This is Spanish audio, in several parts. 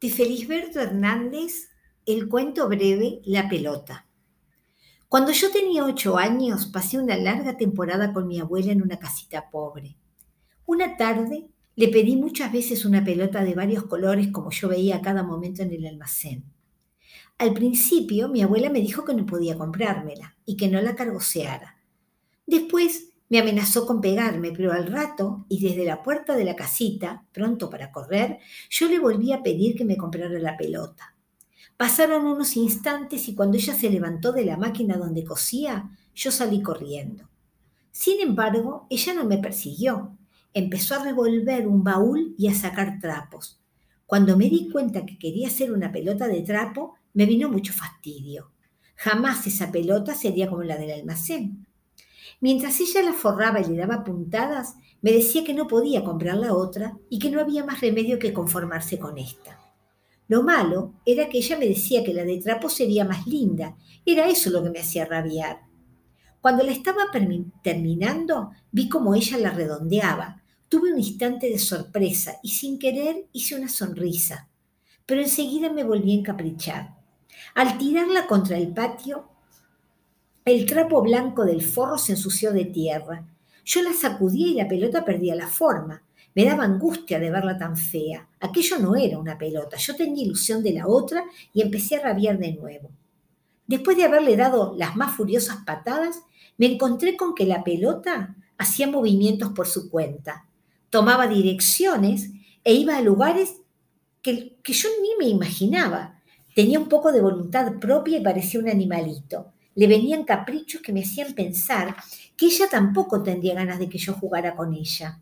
de Felisberto Hernández, el cuento breve La pelota. Cuando yo tenía ocho años, pasé una larga temporada con mi abuela en una casita pobre. Una tarde le pedí muchas veces una pelota de varios colores como yo veía a cada momento en el almacén. Al principio mi abuela me dijo que no podía comprármela y que no la cargoseara. Después me amenazó con pegarme, pero al rato, y desde la puerta de la casita, pronto para correr, yo le volví a pedir que me comprara la pelota. Pasaron unos instantes y cuando ella se levantó de la máquina donde cosía, yo salí corriendo. Sin embargo, ella no me persiguió. Empezó a revolver un baúl y a sacar trapos. Cuando me di cuenta que quería hacer una pelota de trapo, me vino mucho fastidio. Jamás esa pelota sería como la del almacén. Mientras ella la forraba y le daba puntadas, me decía que no podía comprar la otra y que no había más remedio que conformarse con esta. Lo malo era que ella me decía que la de trapo sería más linda. Era eso lo que me hacía rabiar. Cuando la estaba terminando, vi cómo ella la redondeaba. Tuve un instante de sorpresa y sin querer hice una sonrisa. Pero enseguida me volví a encaprichar. Al tirarla contra el patio, el trapo blanco del forro se ensució de tierra. Yo la sacudía y la pelota perdía la forma. Me daba angustia de verla tan fea. Aquello no era una pelota. Yo tenía ilusión de la otra y empecé a rabiar de nuevo. Después de haberle dado las más furiosas patadas, me encontré con que la pelota hacía movimientos por su cuenta, tomaba direcciones e iba a lugares que, que yo ni me imaginaba. Tenía un poco de voluntad propia y parecía un animalito le venían caprichos que me hacían pensar que ella tampoco tendría ganas de que yo jugara con ella.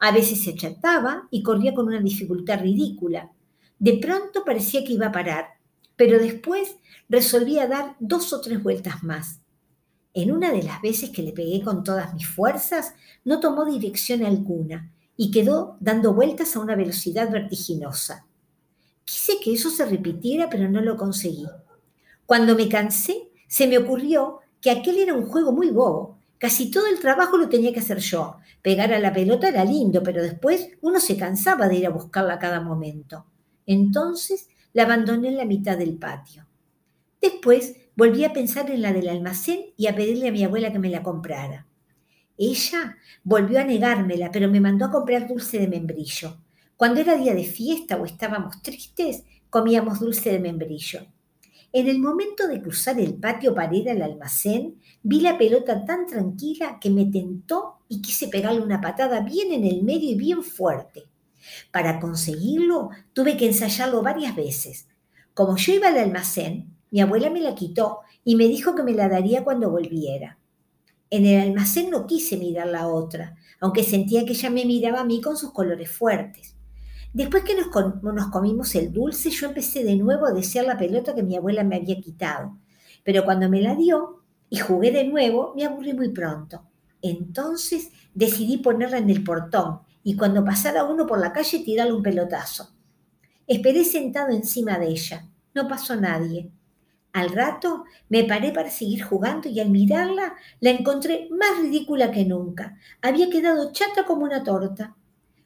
A veces se achataba y corría con una dificultad ridícula. De pronto parecía que iba a parar, pero después resolvía dar dos o tres vueltas más. En una de las veces que le pegué con todas mis fuerzas, no tomó dirección alguna y quedó dando vueltas a una velocidad vertiginosa. Quise que eso se repitiera, pero no lo conseguí. Cuando me cansé, se me ocurrió que aquel era un juego muy bobo. Casi todo el trabajo lo tenía que hacer yo. Pegar a la pelota era lindo, pero después uno se cansaba de ir a buscarla a cada momento. Entonces la abandoné en la mitad del patio. Después volví a pensar en la del almacén y a pedirle a mi abuela que me la comprara. Ella volvió a negármela, pero me mandó a comprar dulce de membrillo. Cuando era día de fiesta o estábamos tristes, comíamos dulce de membrillo. En el momento de cruzar el patio para ir al almacén, vi la pelota tan tranquila que me tentó y quise pegarle una patada bien en el medio y bien fuerte. Para conseguirlo, tuve que ensayarlo varias veces. Como yo iba al almacén, mi abuela me la quitó y me dijo que me la daría cuando volviera. En el almacén no quise mirar la otra, aunque sentía que ella me miraba a mí con sus colores fuertes. Después que nos, comimos el dulce, yo empecé de nuevo a desear la pelota que mi abuela me había quitado. Pero cuando me la dio y jugué de nuevo, me aburrí muy pronto. Entonces decidí ponerla en el portón y cuando pasara uno por la calle tirarle un pelotazo. Esperé sentado encima de ella. No pasó nadie. Al rato me paré para seguir jugando y al mirarla la encontré más ridícula que nunca. Había quedado chata como una torta.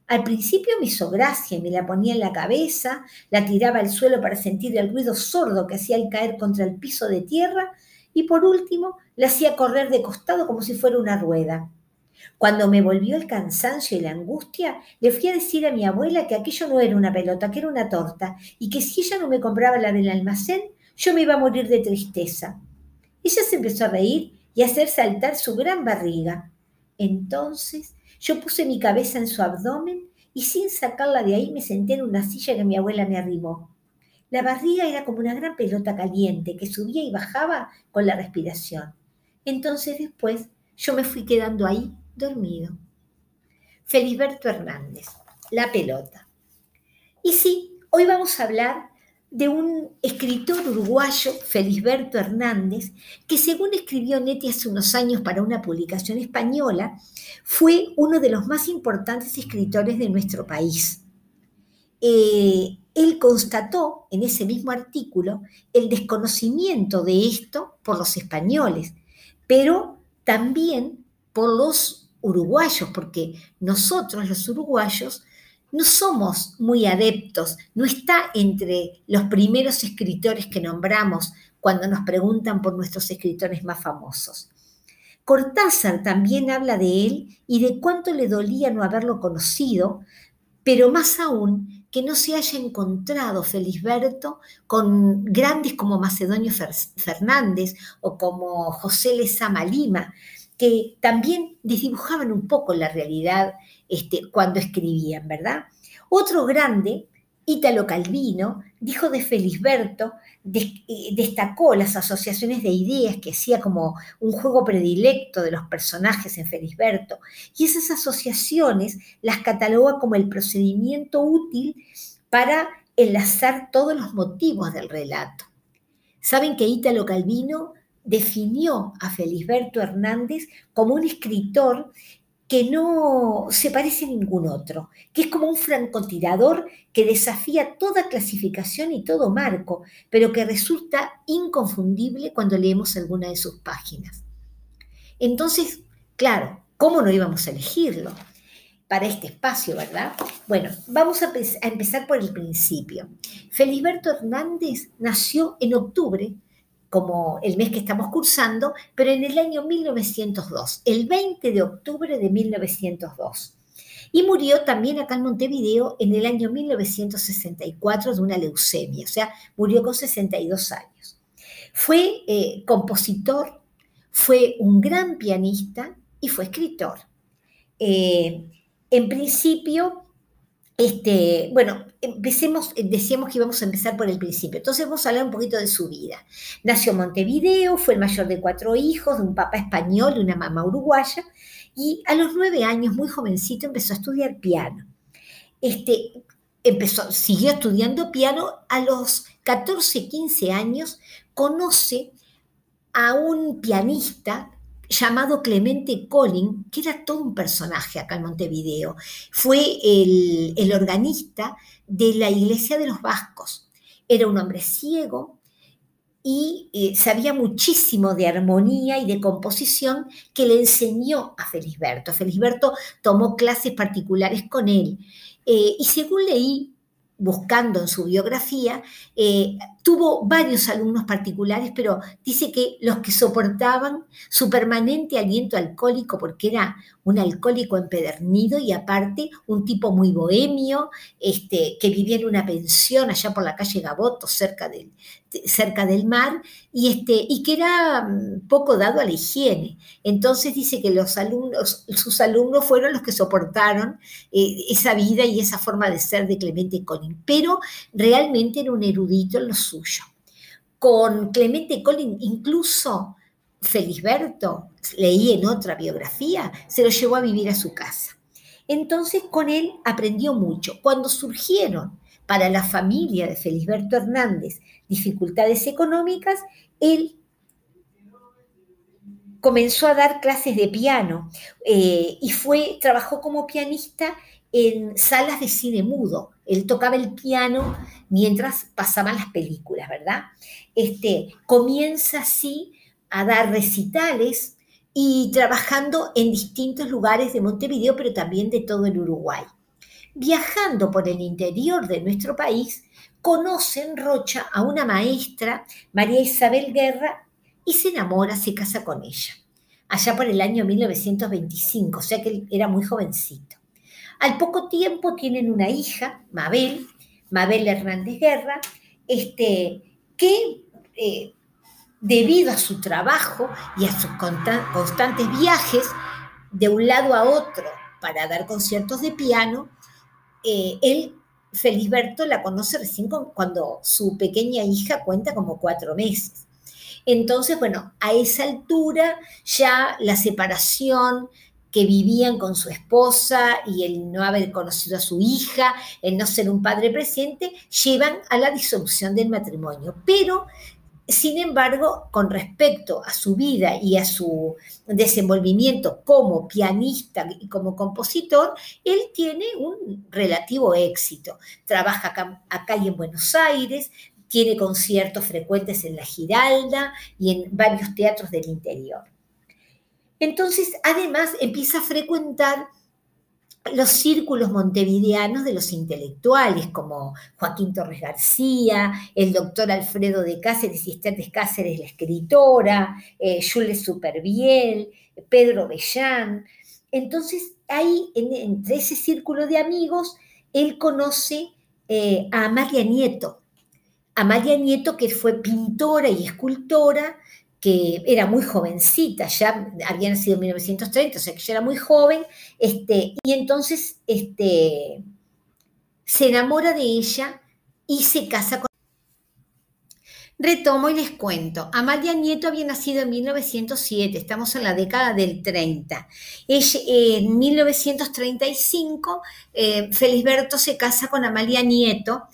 Al principio me hizo gracia me la ponía en la cabeza, la tiraba al suelo para sentir el ruido sordo que hacía al caer contra el piso de tierra y por último la hacía correr de costado como si fuera una rueda. Cuando me volvió el cansancio y la angustia, le fui a decir a mi abuela que aquello no era una pelota, que era una torta, y que si ella no me compraba la del almacén, yo me iba a morir de tristeza. Ella se empezó a reír y a hacer saltar su gran barriga. Entonces yo puse mi cabeza en su abdomen y sin sacarla de ahí me senté en una silla que mi abuela me arrimó. La barriga era como una gran pelota caliente que subía y bajaba con la respiración. Entonces después yo me fui quedando ahí dormido. Felisberto Hernández, la pelota. Y sí, hoy vamos a hablar de un escritor uruguayo, Felisberto Hernández, que según escribió Neti hace unos años para una publicación española, fue uno de los más importantes escritores de nuestro país. Eh, él constató en ese mismo artículo el desconocimiento de esto por los españoles, pero también por los uruguayos, porque nosotros los uruguayos no somos muy adeptos, no está entre los primeros escritores que nombramos cuando nos preguntan por nuestros escritores más famosos. Cortázar también habla de él y de cuánto le dolía no haberlo conocido, pero más aún que no se haya encontrado Felisberto con grandes como Macedonio Fernández o como José Lezama Lima, que también desdibujaban un poco la realidad este, cuando escribían, ¿verdad? Otro grande, Ítalo Calvino, dijo de Felisberto, eh, destacó las asociaciones de ideas que hacía como un juego predilecto de los personajes en Felisberto, y esas asociaciones las cataloga como el procedimiento útil para enlazar todos los motivos del relato. Saben que Ítalo Calvino definió a Felisberto Hernández como un escritor que no se parece a ningún otro, que es como un francotirador que desafía toda clasificación y todo marco, pero que resulta inconfundible cuando leemos alguna de sus páginas. Entonces, claro, ¿cómo no íbamos a elegirlo para este espacio, verdad? Bueno, vamos a, empezar por el principio. Felisberto Hernández nació en octubre como el mes que estamos cursando, pero en el año 1902, el 20 de octubre de 1902. Y murió también acá en Montevideo en el año 1964 de una leucemia, o sea, murió con 62 años. Fue eh, compositor, fue un gran pianista y fue escritor. Eh, en principio, este, bueno, empecemos, decíamos que íbamos a empezar por el principio. Entonces vamos a hablar un poquito de su vida. Nació en Montevideo, fue el mayor de cuatro hijos, de un papá español y una mamá uruguaya, y a los nueve años, muy jovencito, empezó a estudiar piano. Este, empezó, siguió estudiando piano, a los 14, 15 años conoce a un pianista llamado Clemente Collin, que era todo un personaje acá en Montevideo. Fue el, organista de la iglesia de los vascos. Era un hombre ciego y eh, sabía muchísimo de armonía y de composición que le enseñó a Felisberto. Felisberto tomó clases particulares con él. Eh, y según leí, buscando en su biografía, eh, tuvo varios alumnos particulares, pero dice que los que soportaban su permanente aliento alcohólico, porque era un alcohólico empedernido y aparte un tipo muy bohemio, este, que vivía en una pensión allá por la calle Gaboto, cerca del, cerca del mar, y, este, y que era mm, poco dado a la higiene. Entonces dice que los alumnos, sus alumnos fueron los que soportaron eh, esa vida y esa forma de ser de Clemente Colin, pero realmente era un erudito en lo suyo. Con Clemente Colin incluso Felisberto, leí en otra biografía, se lo llevó a vivir a su casa. Entonces con él aprendió mucho. Cuando surgieron para la familia de Felisberto Hernández dificultades económicas, él comenzó a dar clases de piano eh, y fue, trabajó como pianista en salas de cine mudo. Él tocaba el piano mientras pasaban las películas, ¿verdad? Este, comienza así a dar recitales y trabajando en distintos lugares de Montevideo, pero también de todo el Uruguay. Viajando por el interior de nuestro país, conoce en Rocha a una maestra, María Isabel Guerra, y se enamora, se casa con ella, allá por el año 1925, o sea que él era muy jovencito. Al poco tiempo tienen una hija, Mabel, Mabel Hernández Guerra, este, que eh, debido a su trabajo y a sus constantes viajes de un lado a otro para dar conciertos de piano, eh, él, Felisberto, la conoce recién cuando su pequeña hija cuenta como cuatro meses. Entonces, bueno, a esa altura ya la separación que vivían con su esposa y el no haber conocido a su hija, el no ser un padre presente, llevan a la disolución del matrimonio. Pero sin embargo, con respecto a su vida y a su desenvolvimiento como pianista y como compositor, él tiene un relativo éxito. Trabaja acá, y en Buenos Aires, tiene conciertos frecuentes en la Giralda y en varios teatros del interior. Entonces, además, empieza a frecuentar los círculos montevideanos de los intelectuales, como Joaquín Torres García, el doctor Alfredo de Cáceres y Esther de Cáceres, la escritora, eh, Jules Superbiel, Pedro Bellán. Entonces, ahí, entre ese círculo de amigos, él conoce eh, a Amalia Nieto. Amalia Nieto, que fue pintora y escultora, que era muy jovencita, ya había nacido en 1930, o sea que ya era muy joven, este, y entonces este, se enamora de ella y se casa con... Retomo y les cuento. Amalia Nieto había nacido en 1907, estamos en la década del 30. Ella, en 1935, eh, Felisberto se casa con Amalia Nieto,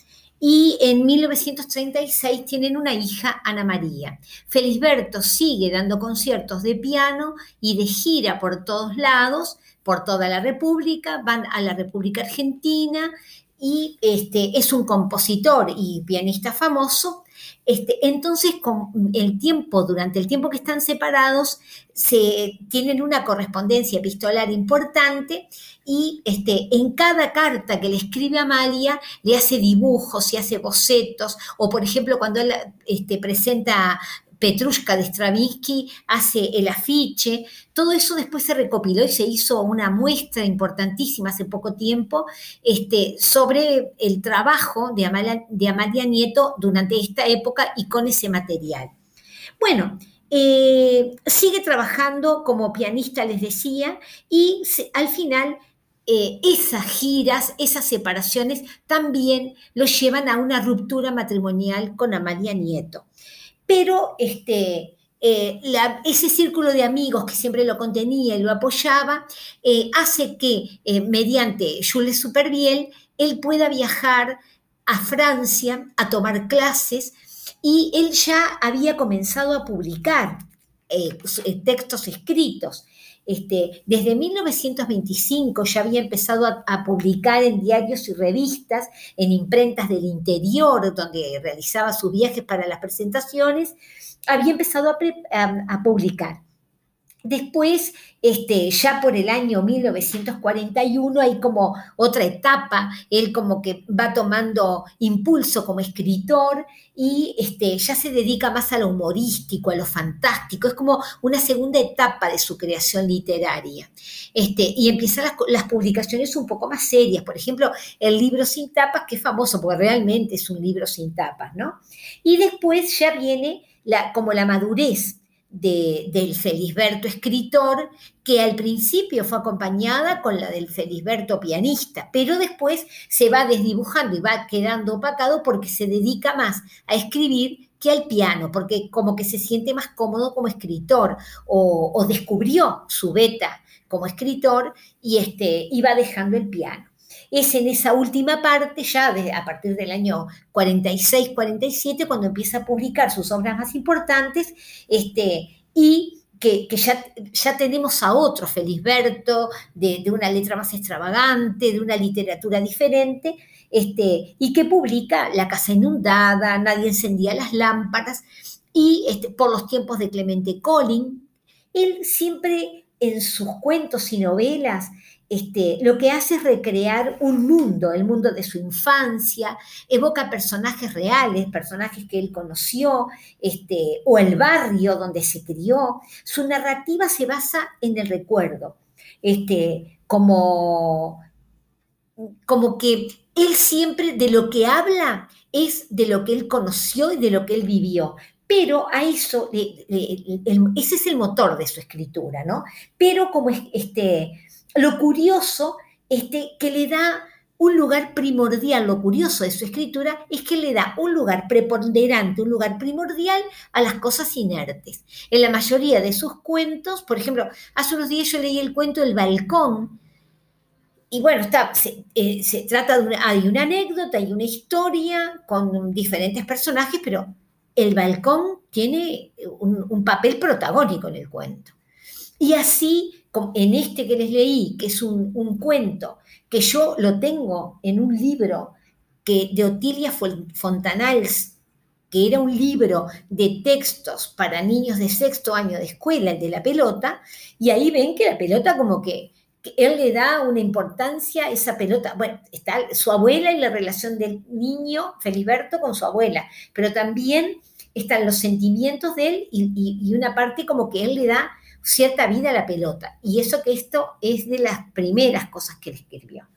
y en 1936 tienen una hija, Ana María. Felisberto sigue dando conciertos de piano y de gira por todos lados, por toda la República, van a la República Argentina y este, es un compositor y pianista famoso este, entonces, con el tiempo, durante el tiempo que están separados, se tienen una correspondencia epistolar importante y este, en cada carta que le escribe Amalia le hace dibujos y hace bocetos, o por ejemplo cuando él este, presenta Petrushka de Stravinsky hace el afiche, todo eso después se recopiló y se hizo una muestra importantísima hace poco tiempo este, sobre el trabajo de Amalia, de Amalia Nieto durante esta época y con ese material. Bueno, eh, sigue trabajando como pianista, les decía, y al final eh, esas giras, esas separaciones también lo llevan a una ruptura matrimonial con Amalia Nieto pero este, eh, ese círculo de amigos que siempre lo contenía y lo apoyaba, eh, hace que eh, mediante Jules Superbiel él pueda viajar a Francia a tomar clases y él ya había comenzado a publicar textos escritos. Este, desde 1925 ya había empezado a, publicar en diarios y revistas, en imprentas del interior, donde realizaba sus viajes para las presentaciones, había empezado a publicar. Después, este, ya por el año 1941, hay como otra etapa, él como que va tomando impulso como escritor y este, ya se dedica más a lo humorístico, a lo fantástico, es como una segunda etapa de su creación literaria. Este, y empiezan las, las publicaciones un poco más serias, por ejemplo, el libro sin tapas, que es famoso porque realmente es un libro sin tapas, ¿no? Y después ya viene la, como la madurez del Felisberto escritor, que al principio fue acompañada con la del Felisberto pianista, pero después se va desdibujando y va quedando opacado porque se dedica más a escribir que al piano, porque como que se siente más cómodo como escritor o, descubrió su beta como escritor y este, iba dejando el piano es en esa última parte, ya a partir del año 46-47, cuando empieza a publicar sus obras más importantes, este, y que, ya, ya, tenemos a otro Felisberto, de, de, una letra más extravagante, de una literatura diferente, este, y que publica La casa inundada, Nadie encendía las lámparas, y este, por los tiempos de Clemente Collin, él siempre en sus cuentos y novelas este, lo que hace es recrear un mundo, el mundo de su infancia, evoca personajes reales, personajes que él conoció, este, o el barrio donde se crió. Su narrativa se basa en el recuerdo, este, como, como que él siempre de lo que habla es de lo que él conoció y de lo que él vivió. Pero a eso, ese es el motor de su escritura, ¿no? Pero como este, lo curioso este, que le da un lugar primordial, lo curioso de su escritura es que le da un lugar preponderante, un lugar primordial a las cosas inertes. En la mayoría de sus cuentos, por ejemplo, hace unos días yo leí el cuento El balcón, y bueno, está, se, eh, trata de una, hay una anécdota, hay una historia con diferentes personajes, pero el balcón tiene un papel protagónico en el cuento. Y así en este que les leí, que es un, cuento, que yo lo tengo en un libro que, de Otilia Fontanals, que era un libro de textos para niños de sexto año de escuela, el de la pelota, y ahí ven que la pelota como que, que él le da una importancia a esa pelota. Bueno, está su abuela y la relación del niño Feliberto con su abuela, pero también están los sentimientos de él y, una parte como que él le da cierta vida a la pelota. Y eso que esto es de las primeras cosas que él escribió.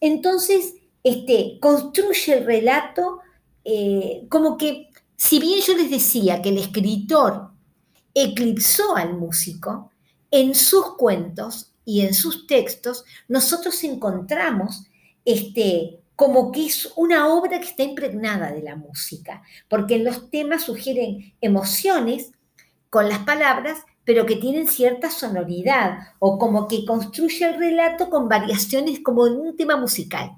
Entonces, este, construye el relato eh, como que, si bien yo les decía que el escritor eclipsó al músico, en sus cuentos y en sus textos nosotros encontramos este, como que es una obra que está impregnada de la música, porque en los temas sugieren emociones con las palabras, pero que tienen cierta sonoridad, o como que construye el relato con variaciones como en un tema musical.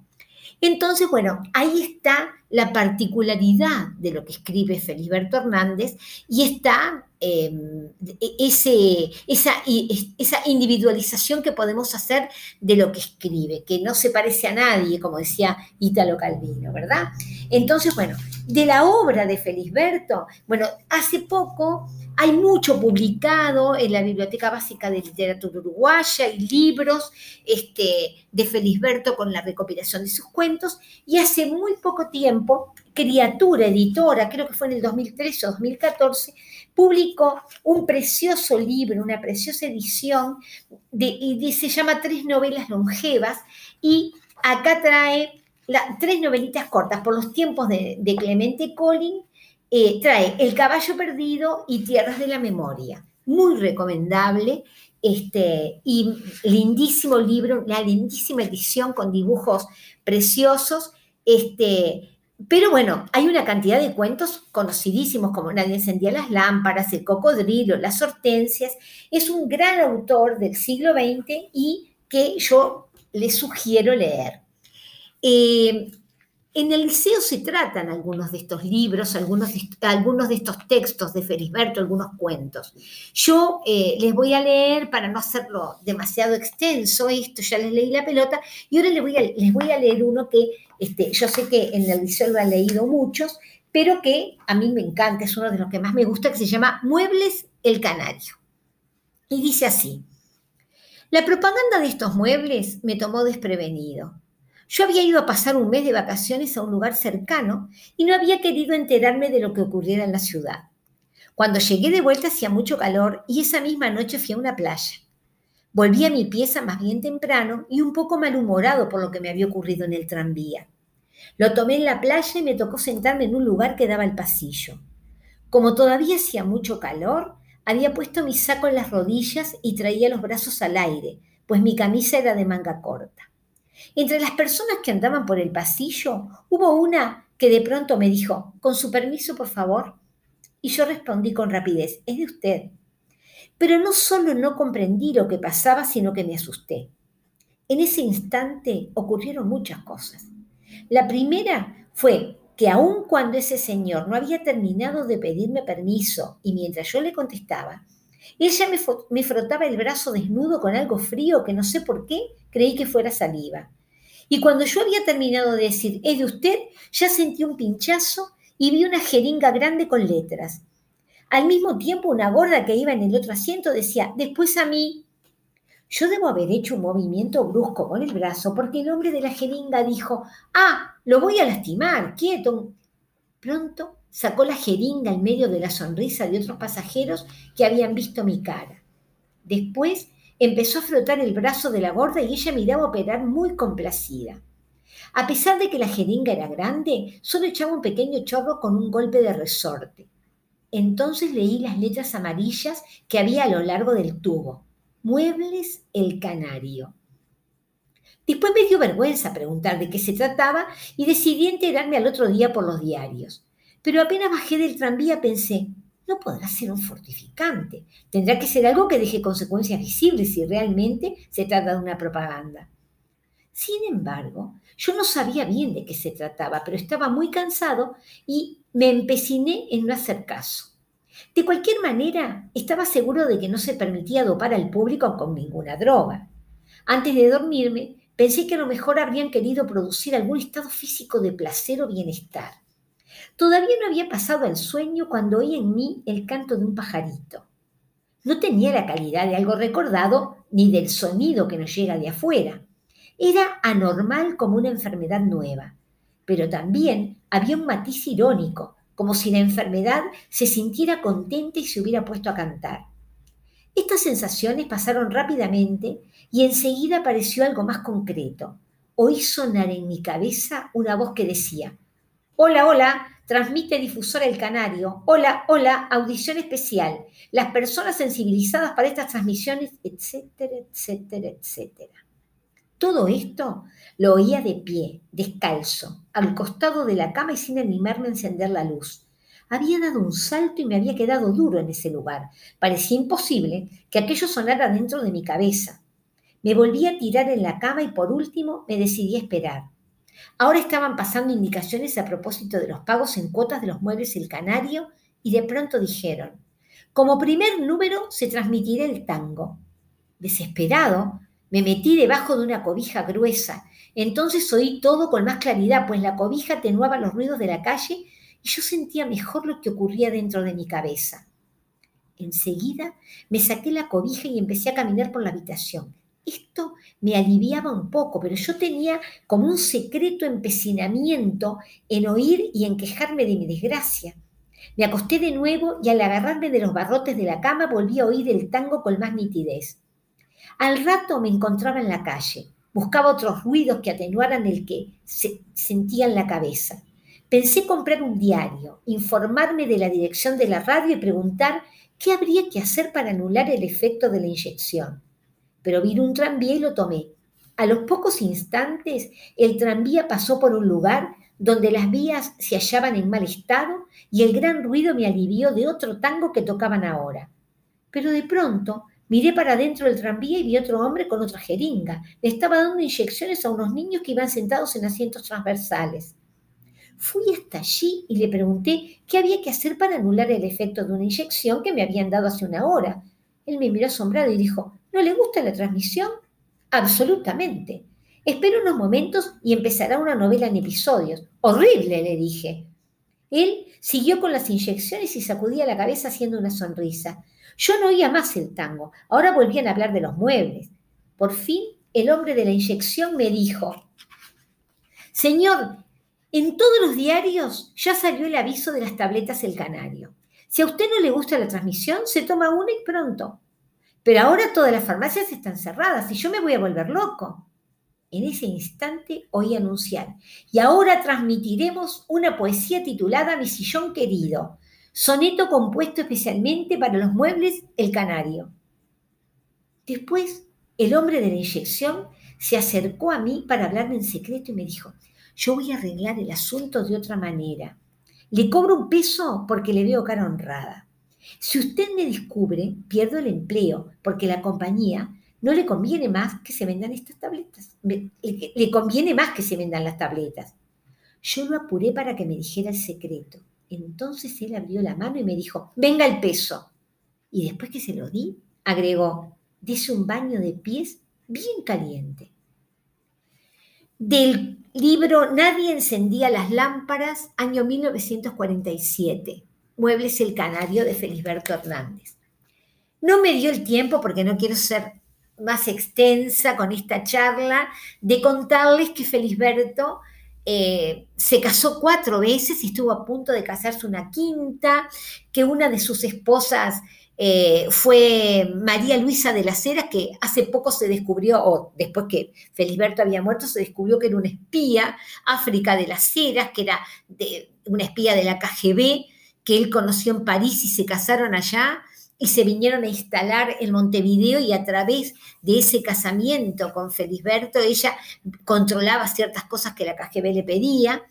Entonces, bueno, ahí está la particularidad de lo que escribe Feliberto Hernández y está em, ese, esa, esa, individualización que podemos hacer de lo que escribe, que no se parece a nadie, como decía Ítalo Calvino, ¿verdad? Entonces, bueno, de la obra de Felisberto, bueno, hace poco hay mucho publicado en la Biblioteca Básica de Literatura Uruguaya y libros este, de Felisberto con la recopilación de sus cuentos. Y hace muy poco tiempo, Criatura Editora, creo que fue en el 2013 o 2014, publicó un precioso libro, una preciosa edición, y se llama Tres novelas longevas. Y acá trae tres novelitas cortas por los tiempos de, Clemente Collin eh, trae El caballo perdido y Tierras de la Memoria. Muy recomendable este, y lindísimo libro, la lindísima edición con dibujos preciosos. Este, pero bueno, hay una cantidad de cuentos conocidísimos como Nadie encendía las lámparas, El cocodrilo, Las hortensias. Es un gran autor del siglo XX y que yo le sugiero leer. Eh, en el liceo se tratan algunos de estos libros, algunos de, estos textos de Felisberto, algunos cuentos. Yo eh, les voy a leer, para no hacerlo demasiado extenso, esto ya les leí la pelota, y ahora les voy a, les voy a leer uno que este, yo sé que en el liceo lo han leído muchos, pero que a mí me encanta, es uno de los que más me gusta, que se llama Muebles el Canario. Y dice así, la propaganda de estos muebles me tomó desprevenido. Yo había ido a pasar un mes de vacaciones a un lugar cercano y no había querido enterarme de lo que ocurriera en la ciudad. Cuando llegué de vuelta hacía mucho calor y esa misma noche fui a una playa. Volví a mi pieza más bien temprano y un poco malhumorado por lo que me había ocurrido en el tranvía. Lo tomé en la playa y me tocó sentarme en un lugar que daba al pasillo. Como todavía hacía mucho calor, había puesto mi saco en las rodillas y traía los brazos al aire, pues mi camisa era de manga corta. Entre las personas que andaban por el pasillo, hubo una que de pronto me dijo, con su permiso, por favor. Y yo respondí con rapidez, es de usted. Pero no solo no comprendí lo que pasaba, sino que me asusté. En ese instante ocurrieron muchas cosas. La primera fue que aun cuando ese señor no había terminado de pedirme permiso y mientras yo le contestaba, ella me, frotaba el brazo desnudo con algo frío que no sé por qué creí que fuera saliva. Y cuando yo había terminado de decir, es de usted, ya sentí un pinchazo y vi una jeringa grande con letras. Al mismo tiempo, una gorda que iba en el otro asiento decía, después a mí. Yo debo haber hecho un movimiento brusco con el brazo porque el hombre de la jeringa dijo, ah, lo voy a lastimar, quieto. Pronto sacó la jeringa en medio de la sonrisa de otros pasajeros que habían visto mi cara. Después Empezó a frotar el brazo de la gorda y ella miraba operar muy complacida. A pesar de que la jeringa era grande, solo echaba un pequeño chorro con un golpe de resorte. Entonces leí las letras amarillas que había a lo largo del tubo. Muebles el Canario. Después me dio vergüenza preguntar de qué se trataba y decidí enterarme al otro día por los diarios. Pero apenas bajé del tranvía pensé, no podrá ser un fortificante. Tendrá que ser algo que deje consecuencias visibles si realmente se trata de una propaganda. Sin embargo, yo no sabía bien de qué se trataba, pero estaba muy cansado y me empeciné en no hacer caso. De cualquier manera, estaba seguro de que no se permitía dopar al público con ninguna droga. Antes de dormirme, pensé que a lo mejor habrían querido producir algún estado físico de placer o bienestar. Todavía no había pasado el sueño cuando oí en mí el canto de un pajarito. No tenía la calidad de algo recordado ni del sonido que nos llega de afuera. Era anormal como una enfermedad nueva, pero también había un matiz irónico, como si la enfermedad se sintiera contenta y se hubiera puesto a cantar. Estas sensaciones pasaron rápidamente y enseguida apareció algo más concreto. Oí sonar en mi cabeza una voz que decía, Hola, hola, transmite difusor El Canario. Hola, hola, audición especial. Las personas sensibilizadas para estas transmisiones, etcétera, etcétera, etcétera. Todo esto lo oía de pie, descalzo, al costado de la cama y sin animarme a encender la luz. Había dado un salto y me había quedado duro en ese lugar. Parecía imposible que aquello sonara dentro de mi cabeza. Me volví a tirar en la cama y por último me decidí a esperar. Ahora estaban pasando indicaciones a propósito de los pagos en cuotas de los muebles El Canario y de pronto dijeron, como primer número se transmitirá el tango. Desesperado, me metí debajo de una cobija gruesa. Entonces oí todo con más claridad, pues la cobija atenuaba los ruidos de la calle y yo sentía mejor lo que ocurría dentro de mi cabeza. Enseguida me saqué la cobija y empecé a caminar por la habitación. Esto me aliviaba un poco, pero yo tenía como un secreto empecinamiento en oír y en quejarme de mi desgracia. Me acosté de nuevo y al agarrarme de los barrotes de la cama volví a oír el tango con más nitidez. Al rato me encontraba en la calle. Buscaba otros ruidos que atenuaran el que se sentía en la cabeza. Pensé comprar un diario, informarme de la dirección de la radio y preguntar qué habría que hacer para anular el efecto de la inyección pero vino un tranvía y lo tomé. A los pocos instantes, el tranvía pasó por un lugar donde las vías se hallaban en mal estado y el gran ruido me alivió de otro tango que tocaban ahora. Pero de pronto miré para dentro del tranvía y vi otro hombre con otra jeringa. Le estaba dando inyecciones a unos niños que iban sentados en asientos transversales. Fui hasta allí y le pregunté qué había que hacer para anular el efecto de una inyección que me habían dado hace una hora. Él me miró asombrado y dijo, ¿No le gusta la transmisión? Absolutamente. Espero unos momentos y empezará una novela en episodios. Horrible, le dije. Él siguió con las inyecciones y sacudía la cabeza haciendo una sonrisa. Yo no oía más el tango. Ahora volvían a hablar de los muebles. Por fin, el hombre de la inyección me dijo, Señor, en todos los diarios ya salió el aviso de las tabletas El Canario. Si a usted no le gusta la transmisión, se toma una y pronto. Pero ahora todas las farmacias están cerradas y yo me voy a volver loco. En ese instante oí anunciar, y ahora transmitiremos una poesía titulada Mi sillón querido, soneto compuesto especialmente para los muebles El Canario. Después, el hombre de la inyección se acercó a mí para hablarme en secreto y me dijo, yo voy a arreglar el asunto de otra manera. Le cobro un peso porque le veo cara honrada. Si usted me descubre, pierdo el empleo, porque la compañía no le conviene más que se vendan estas tabletas. Le conviene más que se vendan las tabletas. Yo lo apuré para que me dijera el secreto. Entonces él abrió la mano y me dijo, venga el peso. Y después que se lo di, agregó, dese un baño de pies bien caliente. Del libro Nadie encendía las lámparas, año 1947. Muebles El Canario de Felisberto Hernández. No me dio el tiempo, porque no quiero ser más extensa con esta charla, de contarles que Felisberto eh, se casó cuatro veces y estuvo a punto de casarse una quinta, que una de sus esposas eh, fue María Luisa de las Heras, que hace poco se descubrió, o después que Felisberto había muerto, se descubrió que era una espía, África de las Heras, que era de, una espía de la KGB, que él conoció en París y se casaron allá y se vinieron a instalar en Montevideo y a través de ese casamiento con Felisberto ella controlaba ciertas cosas que la KGB le pedía.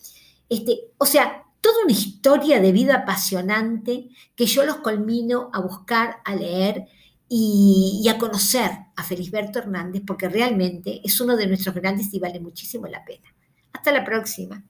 Este, o sea, toda una historia de vida apasionante que yo los colmino a buscar, a leer y, y a conocer a Felisberto Hernández porque realmente es uno de nuestros grandes y vale muchísimo la pena. Hasta la próxima.